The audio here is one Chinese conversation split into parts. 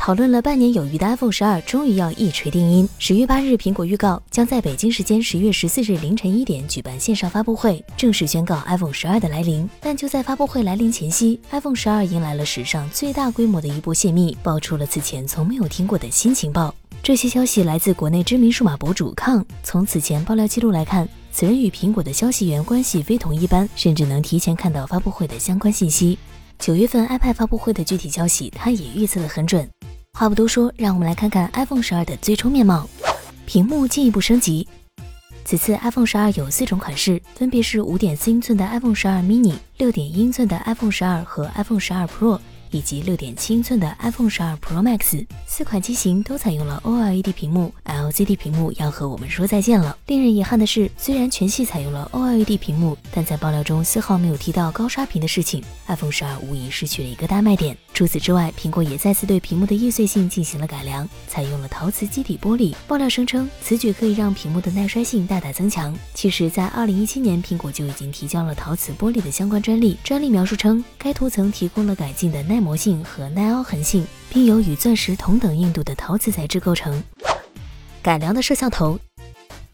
讨论了半年有余的 iPhone 十二终于要一锤定音。十月八日，苹果预告将在北京时间十月十四日凌晨一点举办线上发布会，正式宣告 iPhone 十二的来临。但就在发布会来临前夕，iPhone 十二迎来了史上最大规模的一波泄密，爆出了此前从没有听过的新情报。这些消息来自国内知名数码博主康。从此前爆料记录来看，此人与苹果的消息源关系非同一般，甚至能提前看到发布会的相关信息。九月份 iPad 发布会的具体消息，他也预测得很准。话不多说，让我们来看看 iPhone 十二的最终面貌。屏幕进一步升级。此次 iPhone 十二有四种款式，分别是五点四英寸的 iPhone 十二 mini、六点一英寸的 iPhone 十二和 iPhone 十二 Pro。以及六点七英寸的 iPhone 十二 Pro Max，四款机型都采用了 OLED 屏幕 CD 屏幕要和我们说再见了。令人遗憾的是，虽然全系采用了 OLED 屏幕，但在爆料中丝毫没有提到高刷屏的事情，iPhone 十二无疑失去了一个大卖点。除此之外，苹果也再次对屏幕的易碎性进行了改良，采用了陶瓷基底玻璃。爆料声称，此举可以让屏幕的耐摔性大大增强。其实，在二零一七年，苹果就已经提交了陶瓷玻璃的相关专利。专利描述称，该涂层提供了改进的。耐磨性和耐凹痕性，并由与钻石同等硬度的陶瓷材质构成。改良的摄像头，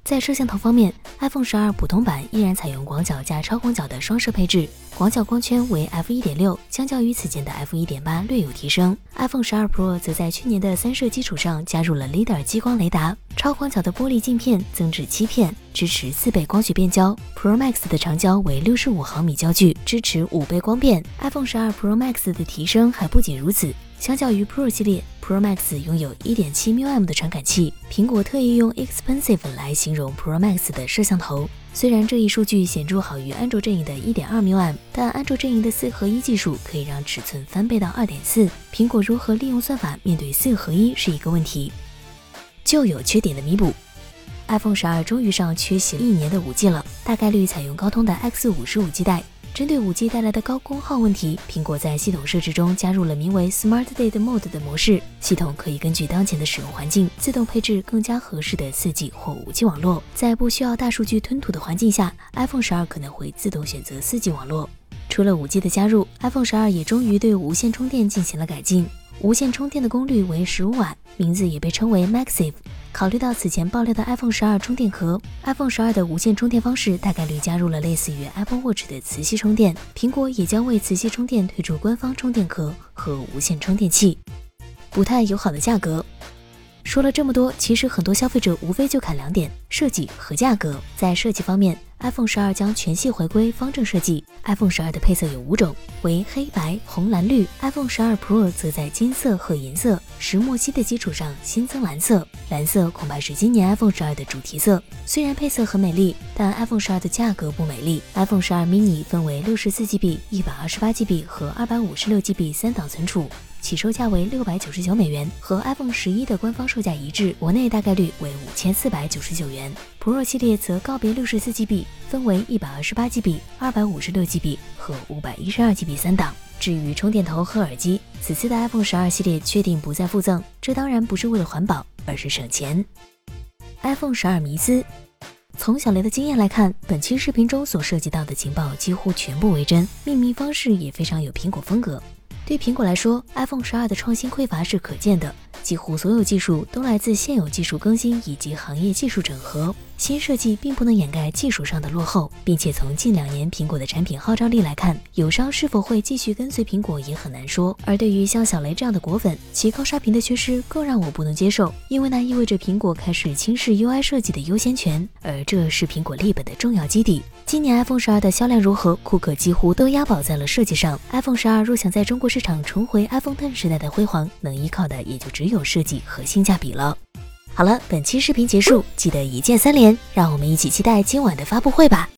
在摄像头方面，iPhone 十二普通版依然采用广角加超广角的双摄配置，广角光圈为 f 一点六，相较于此前的 f 一点八略有提升。iPhone 十二 Pro 则在去年的三摄基础上加入了 LiDAR 激光雷达，超广角的玻璃镜片增至七片，支持四倍光学变焦。Pro Max 的长焦为六十五毫米焦距，支持五倍光变。iPhone 十二 Pro Max 的提升还不仅如此。相较于 Pro 系列，Pro Max 拥有 1.7mm 的传感器。苹果特意用 expensive 来形容 Pro Max 的摄像头。虽然这一数据显著好于安卓阵营的 1.2mm，但安卓阵营的四合一技术可以让尺寸翻倍到2.4。苹果如何利用算法面对四合一是一个问题。旧有缺点的弥补，iPhone 十二终于上缺席一年的 5G 了，大概率采用高通的 X 五十五 G 带。针对 5G 带来的高功耗问题，苹果在系统设置中加入了名为 Smart Date Mode 的模式，系统可以根据当前的使用环境自动配置更加合适的 4G 或 5G 网络。在不需要大数据吞吐的环境下，iPhone 12可能会自动选择 4G 网络。除了 5G 的加入，iPhone 12也终于对无线充电进行了改进，无线充电的功率为十五瓦，名字也被称为 Maxive。考虑到此前爆料的 iPhone 十二充电壳，iPhone 十二的无线充电方式大概率加入了类似于 Apple Watch 的磁吸充电。苹果也将为磁吸充电推出官方充电壳和无线充电器。不太友好的价格。说了这么多，其实很多消费者无非就看两点：设计和价格。在设计方面，iPhone 十二将全系回归方正设计。iPhone 十二的配色有五种，为黑白、红、蓝、绿。iPhone 十二 Pro 则在金色和银色、石墨烯的基础上新增蓝色。蓝色恐怕是今年 iPhone 十二的主题色。虽然配色很美丽，但 iPhone 十二的价格不美丽。iPhone 十二 mini 分为六十四 GB、一百二十八 GB 和二百五十六 GB 三档存储。起售价为六百九十九美元，和 iPhone 十一的官方售价一致，国内大概率为五千四百九十九元。Pro 系列则告别六十四 GB，分为一百二十八 GB、二百五十六 GB 和五百一十二 GB 三档。至于充电头和耳机，此次的 iPhone 十二系列确定不再附赠，这当然不是为了环保，而是省钱。iPhone 十二迷思，从小雷的经验来看，本期视频中所涉及到的情报几乎全部为真，命名方式也非常有苹果风格。对苹果来说，iPhone 十二的创新匮乏是可见的，几乎所有技术都来自现有技术更新以及行业技术整合。新设计并不能掩盖技术上的落后，并且从近两年苹果的产品号召力来看，友商是否会继续跟随苹果也很难说。而对于像小雷这样的果粉，其高刷屏的缺失更让我不能接受，因为那意味着苹果开始轻视 UI 设计的优先权，而这是苹果立本的重要基底。今年 iPhone 十二的销量如何，库克几乎都押宝在了设计上。iPhone 十二若想在中国市场重回 iPhone Ten 时代的辉煌，能依靠的也就只有有设计和性价比了。好了，本期视频结束，记得一键三连，让我们一起期待今晚的发布会吧。